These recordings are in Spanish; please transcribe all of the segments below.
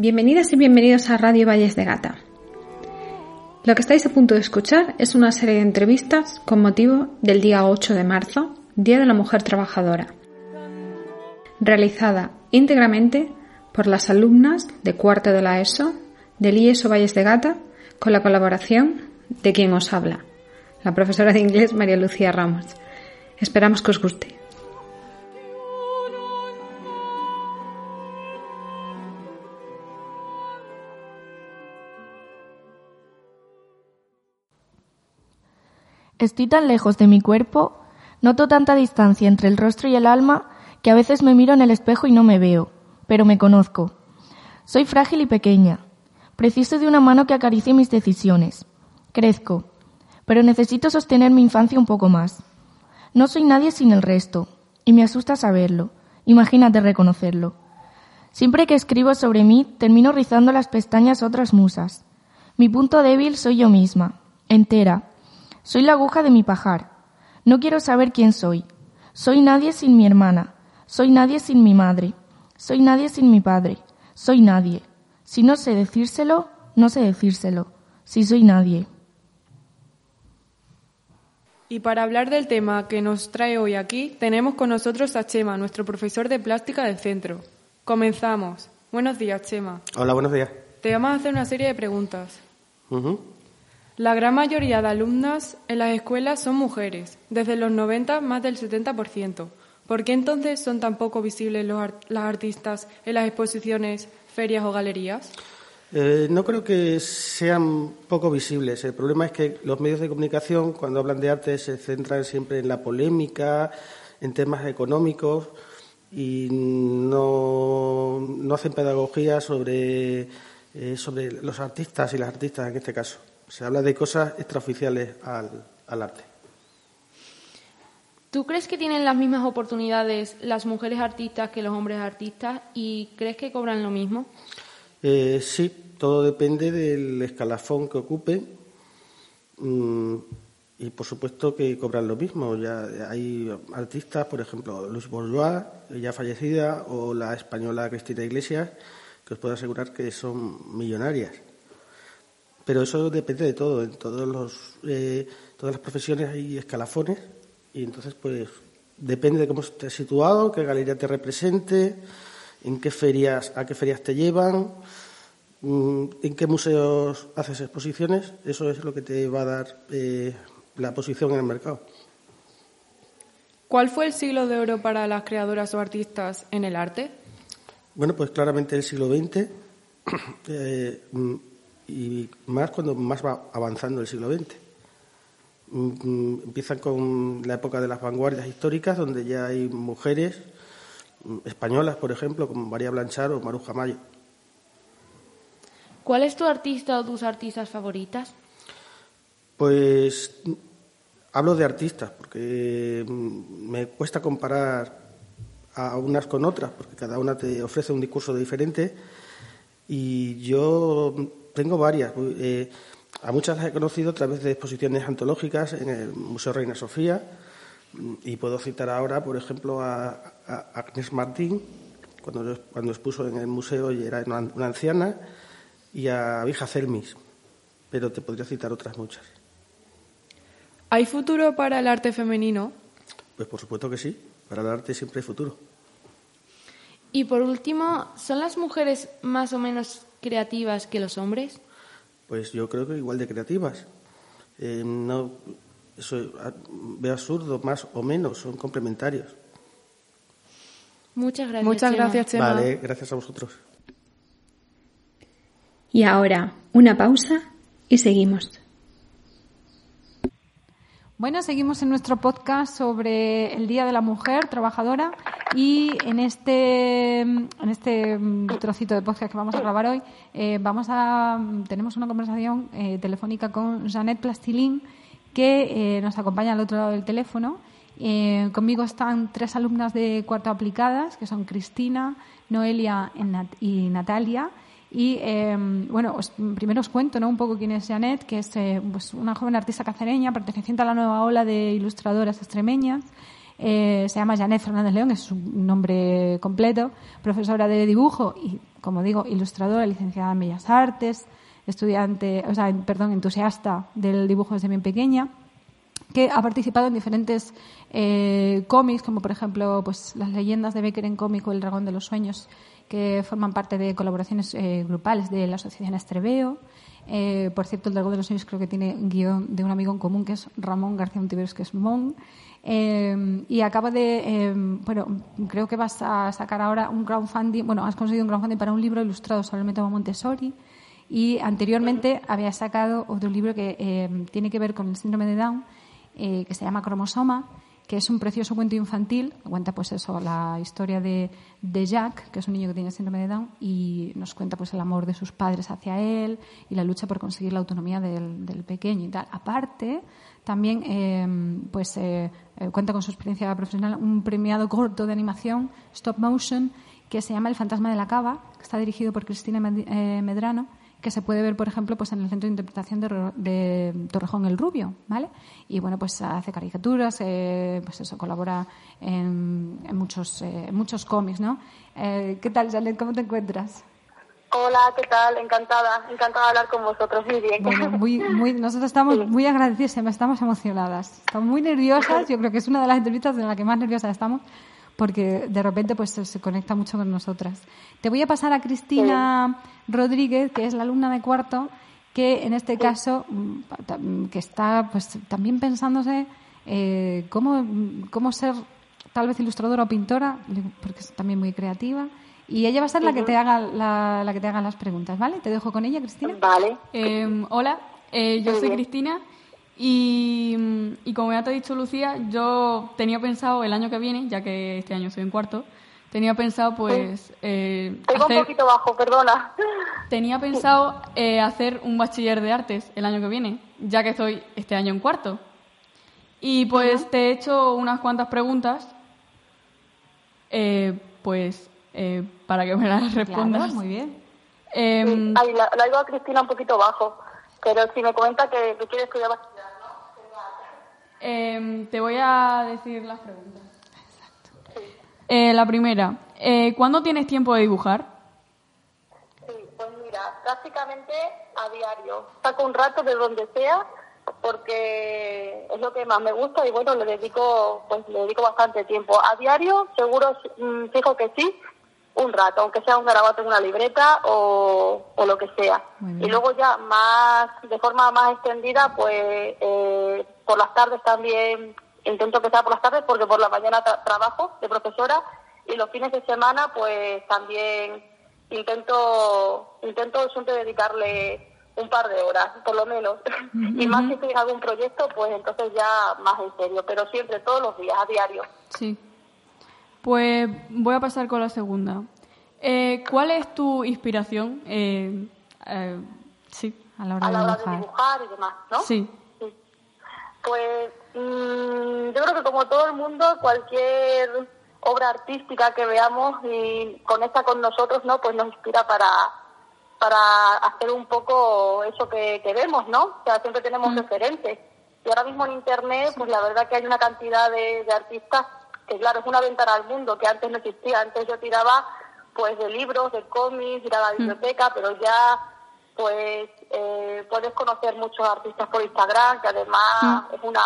Bienvenidas y bienvenidos a Radio Valles de Gata. Lo que estáis a punto de escuchar es una serie de entrevistas con motivo del día 8 de marzo, Día de la Mujer Trabajadora, realizada íntegramente por las alumnas de cuarto de la ESO del IESO Valles de Gata con la colaboración de quien os habla, la profesora de inglés María Lucía Ramos. Esperamos que os guste. Estoy tan lejos de mi cuerpo, noto tanta distancia entre el rostro y el alma que a veces me miro en el espejo y no me veo, pero me conozco. Soy frágil y pequeña. Preciso de una mano que acaricie mis decisiones. Crezco, pero necesito sostener mi infancia un poco más. No soy nadie sin el resto, y me asusta saberlo. Imagínate reconocerlo. Siempre que escribo sobre mí, termino rizando las pestañas otras musas. Mi punto débil soy yo misma, entera, soy la aguja de mi pajar. No quiero saber quién soy. Soy nadie sin mi hermana. Soy nadie sin mi madre. Soy nadie sin mi padre. Soy nadie. Si no sé decírselo, no sé decírselo. Si soy nadie. Y para hablar del tema que nos trae hoy aquí, tenemos con nosotros a Chema, nuestro profesor de plástica del centro. Comenzamos. Buenos días, Chema. Hola, buenos días. Te vamos a hacer una serie de preguntas. La gran mayoría de alumnas en las escuelas son mujeres, desde los 90 más del 70%. ¿Por qué entonces son tan poco visibles los las artistas en las exposiciones, ferias o galerías? Eh, no creo que sean poco visibles. El problema es que los medios de comunicación, cuando hablan de arte, se centran siempre en la polémica, en temas económicos y no, no hacen pedagogía sobre, eh, sobre los artistas y las artistas en este caso. Se habla de cosas extraoficiales al, arte. ¿Tú crees que tienen las mismas oportunidades las mujeres artistas que los hombres artistas y crees que cobran lo mismo? Eh, sí, todo depende del escalafón que ocupe mm, y por supuesto que cobran lo mismo. Ya hay artistas, por ejemplo, Luis Bourgeois, ya fallecida, o la española Cristina Iglesias, que os puedo asegurar que son millonarias. Pero eso depende de todo. En todos los, eh, todas las profesiones hay escalafones y entonces, pues, depende de cómo estés situado, qué galería te represente, en qué ferias, a qué ferias te llevan, mm, en qué museos haces exposiciones. Eso es lo que te va a dar eh, la posición en el mercado. ¿Cuál fue el siglo de oro para las creadoras o artistas en el arte? Bueno, pues claramente el siglo XX y más cuando más va avanzando el siglo XX. Mm, mm, empiezan con la época de las vanguardias históricas, donde ya hay mujeres mm, españolas, por ejemplo, como María Blanchard o Maruja Mayo. ¿Cuál es tu artista o tus artistas favoritas? Pues hablo de artistas, porque me cuesta comparar a unas con otras, porque cada una te ofrece un discurso diferente. Y yo tengo varias. Eh, a muchas las he conocido a través de exposiciones antológicas en el Museo Reina Sofía y puedo citar ahora, por ejemplo, a, Agnes Martín, cuando, cuando expuso en el museo y era una, anciana, y a Vija Celmis, pero te podría citar otras muchas. ¿Hay futuro para el arte femenino? Pues por supuesto que sí, para el arte siempre hay futuro. Y por último, ¿son las mujeres más o menos creativas que los hombres? Pues yo creo que igual de creativas. Eh, no, eso veo absurdo, más o menos, son complementarios. Muchas gracias. Muchas Chema. gracias, Chema. Vale, gracias a vosotros. Y ahora, una pausa y seguimos. Bueno, seguimos en nuestro podcast sobre el Día de la Mujer Trabajadora y en este, en este trocito de podcast que vamos a grabar hoy eh, vamos a, tenemos una conversación eh, telefónica con Janet Plastilín que eh, nos acompaña al otro lado del teléfono. Eh, conmigo están tres alumnas de cuarto aplicadas que son Cristina, Noelia y Natalia. Y bueno, os, primero os cuento ¿no? un poco quién es Janet, que es eh, pues una joven artista cacereña perteneciente a la nueva ola de ilustradoras extremeñas. Eh, se llama Janet Fernández León, es su nombre completo, profesora de dibujo y, como digo, ilustradora, licenciada en Bellas Artes, estudiante, o sea, perdón, entusiasta del dibujo desde bien pequeña que ha participado en diferentes eh, cómics, como por ejemplo pues, las leyendas de Becker en cómic o El dragón de los sueños, que forman parte de colaboraciones eh, grupales de la Asociación Estreveo. Eh, por cierto, El dragón de los sueños creo que tiene guion de un amigo en común que es Ramón García Montiveros, que es Mon. Eh, y acaba de, eh, bueno, creo que vas a sacar ahora un crowdfunding, bueno, has conseguido un crowdfunding para un libro ilustrado sobre el método Montessori y anteriormente había sacado otro libro que tiene que ver con el síndrome de Down, que se llama Cromosoma, que es un precioso cuento infantil, cuenta pues eso, la historia de, de Jack, que es un niño que tiene síndrome de Down, y nos cuenta pues el amor de sus padres hacia él y la lucha por conseguir la autonomía del, del pequeño y tal. Aparte, también eh, pues eh, eh, cuenta con su experiencia profesional un premiado corto de animación, stop motion, que se llama El fantasma de la cava, que está dirigido por Cristina eh, Medrano, que se puede ver, por ejemplo, pues en el centro de interpretación de, Torrejón el Rubio, ¿vale? Y bueno, pues hace caricaturas, eh, pues eso, colabora en, en muchos, eh, en muchos cómics, ¿no? Eh, ¿Qué tal, Janet? ¿Cómo te encuentras? Hola, ¿qué tal? Encantada, encantada de hablar con vosotros. Muy bien. Bueno, muy, muy, nosotros estamos muy agradecidas, estamos emocionadas, estamos muy nerviosas. Yo creo que es una de las entrevistas en la que más nerviosas estamos, porque de repente pues se, conecta mucho con nosotras. Te voy a pasar a Cristina Rodríguez, que es la alumna de cuarto, que en este caso mm, mm, que está pues también pensándose eh, cómo, cómo ser tal vez ilustradora o pintora, porque es también muy creativa. Y ella va a ser la que te haga la, la que te haga las preguntas, ¿vale? Te dejo con ella, Cristina. Vale. Eh, hola, eh, yo Muy soy bien. Cristina y, y como ya te ha dicho Lucía, yo tenía pensado el año que viene, ya que este año soy en cuarto, tenía pensado pues eh, Tengo un hacer, poquito bajo, perdona. tenía pensado eh, hacer un bachiller de artes el año que viene, ya que estoy este año en cuarto. Y pues te he hecho unas cuantas preguntas, eh, pues eh, para que me las respondas. Claro, muy bien. Em, Ay, la, la oigo a Cristina un poquito bajo. Pero si me comenta que, que quiere estudiar bachillerato. Em, te voy a decir las preguntas. Eh, la primera, eh, ¿cuándo tienes tiempo de dibujar? Sí, pues mira, prácticamente a diario. Saco un rato de donde sea porque es lo que más me gusta y bueno, le dedico pues le dedico bastante tiempo. A diario, seguro, mm, fijo que sí, un rato, aunque sea un garabato en una libreta o, o lo que sea. Y luego ya más, de forma más extendida, pues eh, por las tardes también intento que sea por las tardes porque por la mañana tra- trabajo de profesora y los fines de semana pues también intento intento siempre dedicarle un par de horas por lo menos y más si estoy en algún proyecto pues entonces ya más en serio pero siempre todos los días a diario Sí. Pues voy a pasar con la segunda. Eh, ¿Cuál es tu inspiración? Eh, eh, sí. A la hora a de la hora de dibujar. dibujar y demás ¿no? Sí. Pues mm, yo creo que como todo el mundo, cualquier obra artística que veamos y conecta con nosotros, ¿no? Pues nos inspira para, para hacer un poco eso que, que vemos, ¿no? O sea, siempre tenemos referentes. Y ahora mismo en Internet, pues la verdad que hay una cantidad de, de artistas que, claro, es una ventana al mundo que antes no existía. Antes yo tiraba, pues, de libros, de cómics, ir a la biblioteca, pero ya pues eh, puedes conocer muchos artistas por Instagram, que además es una,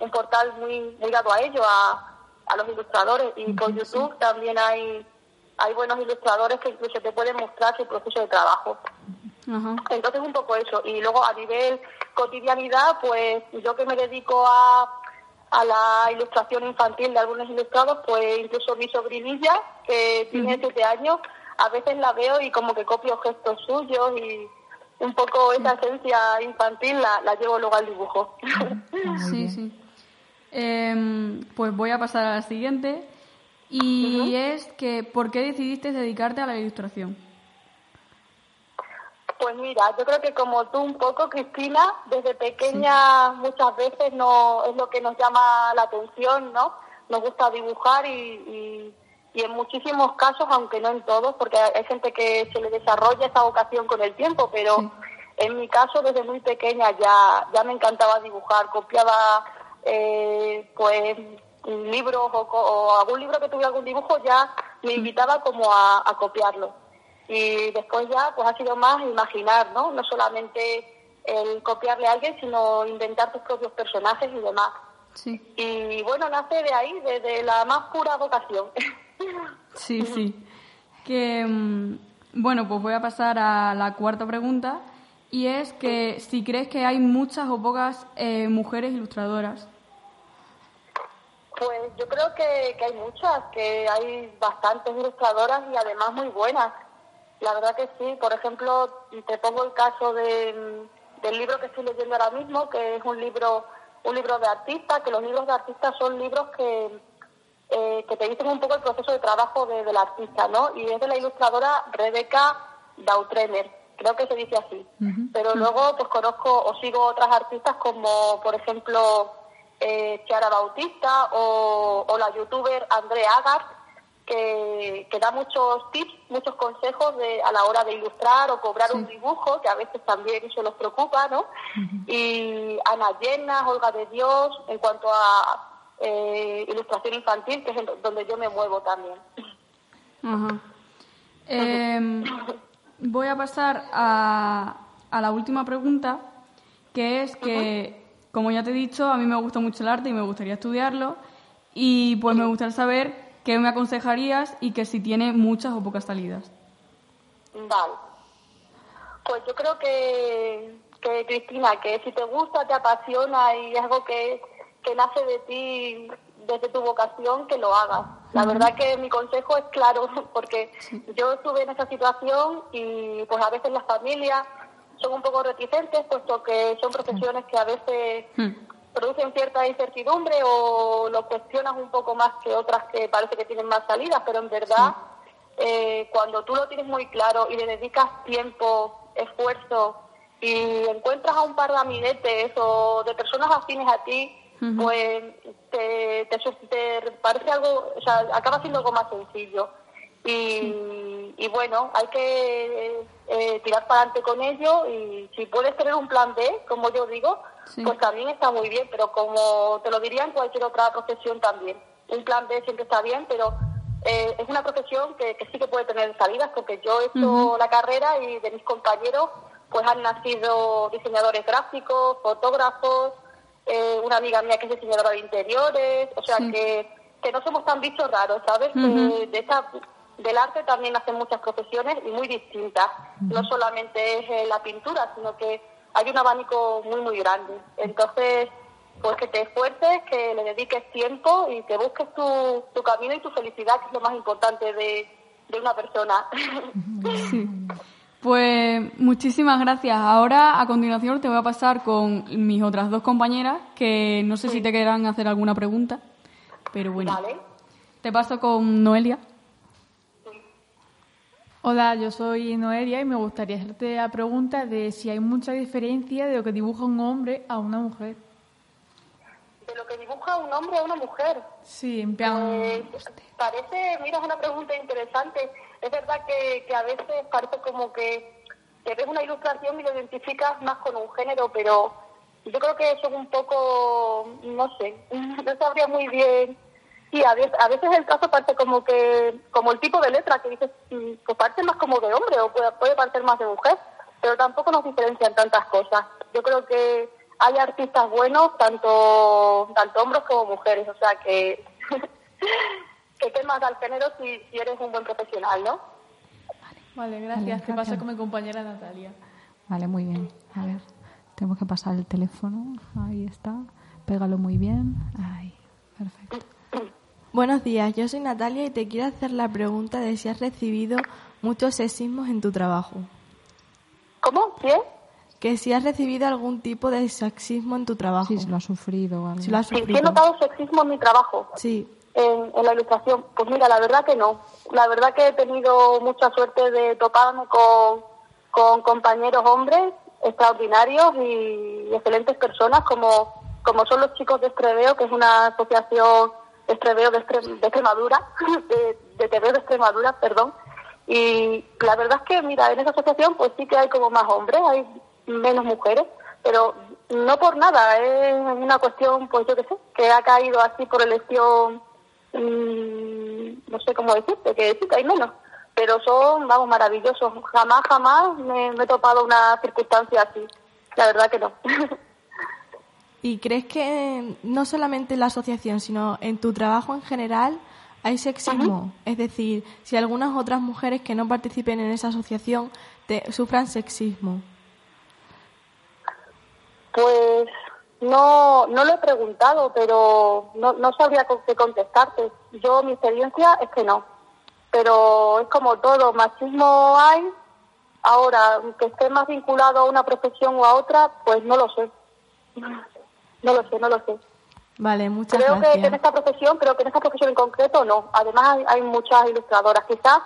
un portal muy, muy dado a ello, a, a los ilustradores. Y por YouTube también hay hay buenos ilustradores que incluso te pueden mostrar su proceso de trabajo. Entonces un poco eso. Y luego a nivel cotidianidad, pues yo que me dedico a, a la ilustración infantil de algunos ilustrados, pues incluso mi sobrinilla, que tiene siete años, a veces la veo y como que copio gestos suyos y un poco esa esencia infantil la, la llevo luego al dibujo. Sí, sí. Em, pues voy a pasar a la siguiente. Y es que, ¿por qué decidiste dedicarte a la ilustración? Pues mira, yo creo que como tú un poco, Cristina, desde pequeña muchas veces no es lo que nos llama la atención, ¿no? Nos gusta dibujar y, y, en muchísimos casos, aunque no en todos, porque hay gente que se le desarrolla esa vocación con el tiempo, pero en mi caso desde muy pequeña ya, ya me encantaba dibujar, copiaba eh, pues libros o, o, algún libro que tuviera algún dibujo ya me invitaba como a, a copiarlo y después ya pues ha sido más imaginar, ¿no? No solamente el copiarle a alguien, sino inventar tus propios personajes y demás. Sí. Y bueno, nace de ahí, desde la más pura vocación. Sí, sí. Que, mm, bueno, pues voy a pasar a la cuarta pregunta y es que si crees que hay muchas o pocas eh, mujeres ilustradoras. Pues yo creo que, que hay muchas, que hay bastantes ilustradoras y además muy buenas. La verdad que sí. Por ejemplo, te pongo el caso de, del libro que estoy leyendo ahora mismo, que es un libro un libro de artista, que los libros de artista son libros que, eh, que te dicen un poco el proceso de trabajo de, del artista, ¿no? Y es de la ilustradora Rebecca Dautrener, creo que se dice así. Pero luego pues conozco o sigo otras artistas como, por ejemplo, eh, Chiara Bautista o, o la youtuber Andrea Agar, que, da muchos tips, muchos consejos de, a la hora de ilustrar o cobrar un dibujo, que a veces también eso los preocupa, ¿no? Y Ana Llena, Olga de Dios, en cuanto a eh, ilustración infantil, que es donde yo me muevo también. Em, voy a pasar a, a la última pregunta, que es que, como ya te he dicho, a mí me gusta mucho el arte y me gustaría estudiarlo, y pues me gustaría saber ¿qué me aconsejarías y que si tiene muchas o pocas salidas? Vale. Pues yo creo que, que Cristina, que si te gusta, te apasiona y es algo que, que nace de ti desde tu vocación, que lo hagas. La verdad que mi consejo es claro, porque yo estuve en esa situación y pues a veces las familias son un poco reticentes, puesto que son profesiones que a veces hmm. producen cierta incertidumbre o lo cuestionas un poco más que otras que parece que tienen más salidas, pero en verdad eh, cuando tú lo tienes muy claro y le dedicas tiempo, esfuerzo y encuentras a un par de amiguetes o de personas afines a ti, pues te, te, parece algo, o sea, acaba siendo algo más sencillo. Y, y bueno, hay que eh, tirar para adelante con ello y si puedes tener un plan B, como yo digo, pues también está muy bien, pero como te lo diría en cualquier otra profesión también. Un plan B siempre está bien, pero eh, es una profesión que, sí que puede tener salidas, porque yo he hecho la carrera y de mis compañeros pues han nacido diseñadores gráficos, fotógrafos, eh, una amiga mía que es diseñadora de interiores, o sea que, que no somos tan bichos raros, ¿sabes? de esta, del arte también hacen muchas profesiones y muy distintas. No solamente es eh, la pintura, sino que hay un abanico muy, muy grande. Entonces, pues que te esfuerces, que le dediques tiempo y que busques tu, tu camino y tu felicidad, que es lo más importante de, de una persona. Pues muchísimas gracias. Ahora, a continuación, te voy a pasar con mis otras dos compañeras, que no sé si te quieran hacer alguna pregunta, pero bueno. Te paso con Noelia. Hola, yo soy Noelia y me gustaría hacerte la pregunta de si hay mucha diferencia de lo que dibuja un hombre a una mujer. ¿De lo que dibuja un hombre a una mujer? Sí, en plan... Pues, parece, mira, es una pregunta interesante. Es verdad que, que a veces parece como que, que ves una ilustración y lo identificas más con un género, pero yo creo que eso es un poco, no sé, no sabría muy bien Sí, a veces, a veces el caso parece como que, como el tipo de letra que dices, mm, pues parece más como de hombre o puede, puede parecer más de mujer, pero tampoco nos diferencian tantas cosas. Yo creo que hay artistas buenos, tanto, tanto hombres como mujeres, o sea que, que temas al género si, si eres un buen profesional, ¿no? Vale, gracias. Te paso con mi compañera Natalia. Vale, muy bien. A ver, tenemos que pasar el teléfono. Ahí está. Pégalo muy bien. Ahí, perfecto. Buenos días, yo soy Natalia y te quiero hacer la pregunta de si has recibido muchos sexismos en tu trabajo. ¿Cómo? ¿Quién? Que si has recibido algún tipo de sexismo en tu trabajo. Sí, si lo has sufrido algo. Si lo has Sí, sufrido. he notado sexismo en mi trabajo. Sí. En, la ilustración. Pues mira, la verdad que no. La verdad que he tenido mucha suerte de toparme con, con compañeros hombres extraordinarios y excelentes personas como, como son los chicos de Estreveo, que es una asociación de Estreveo de, Extremadura, de, de de Extremadura, perdón. Y la verdad es que, mira, en esa asociación pues sí que hay como más hombres, hay menos mujeres, pero no por nada, es una cuestión, pues yo qué sé, que ha caído así por elección, mm, no sé cómo decirte, que sí que hay menos, pero son, vamos, maravillosos. Jamás, jamás me, me he topado una circunstancia así, la verdad que no. ¿Y crees que no solamente en la asociación, sino en tu trabajo en general hay sexismo? Es decir, si algunas otras mujeres que no participen en esa asociación te, sufran sexismo. Pues no, no lo he preguntado, pero no, no sabría qué contestarte. Yo, mi experiencia es que no. Pero es como todo, machismo hay. Ahora, que esté más vinculado a una profesión o a otra, pues no lo sé. No lo sé, no lo sé. Vale, muchas Creo gracias. que en esta profesión, creo que en esta profesión en concreto no. Además hay, hay muchas ilustradoras. Quizás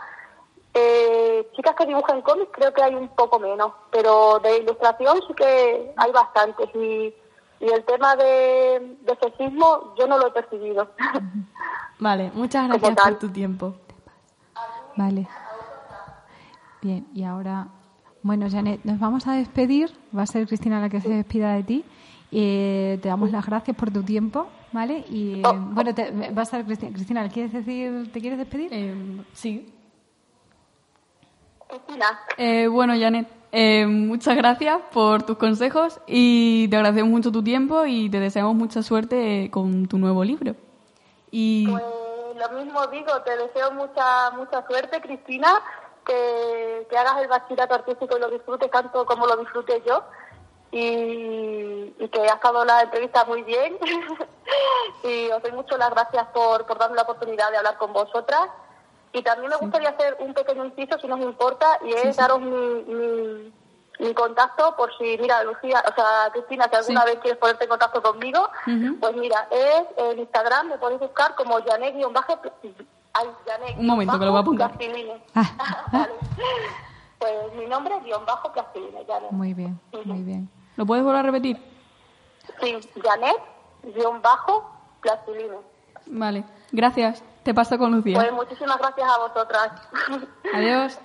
eh, chicas que dibujan cómics creo que hay un poco menos, pero de ilustración sí que hay bastantes. Y, y el tema de, de sexismo yo no lo he percibido. Vale, muchas gracias por tu tiempo. Vale. Bien, y ahora, bueno, Janet, nos vamos a despedir. Va a ser Cristina la que se despida de ti. Eh, te damos las gracias por tu tiempo, ¿vale? Y Oh. bueno, te, va a estar Cristina. Cristina, ¿le ¿quieres decir, ¿te quieres despedir? Eh, sí. Cristina, Eh, bueno, Janet, eh, muchas gracias por tus consejos y te agradecemos mucho tu tiempo y te deseamos mucha suerte con tu nuevo libro. Y pues lo mismo digo, te deseo mucha mucha suerte, Cristina, que, que hagas el bachillerato artístico y lo disfrutes tanto como lo disfrute yo. Y, y que has dado la entrevista muy bien. y os doy mucho las gracias por, por darme la oportunidad de hablar con vosotras. Y también me gustaría hacer un pequeño inciso, si no os importa, y es daros mi, mi, mi contacto por si, mira, Lucía, o sea, Cristina, si alguna vez quieres ponerte en contacto conmigo, pues mira, es en Instagram, me podéis buscar como Janet-Bajo. Un momento, que lo voy a apuntar. Ah, Vale. Pues mi nombre es guion bajo Plastiline, Janet. Muy bien, muy bien. ¿lo puedes volver a repetir? Sí, Janet, guion bajo, Plastiline. Vale, gracias. Te paso con Lucía. Pues muchísimas gracias a vosotras. Adiós.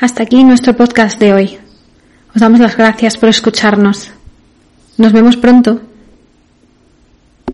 Hasta aquí nuestro podcast de hoy. Os damos las gracias por escucharnos. Nos vemos pronto.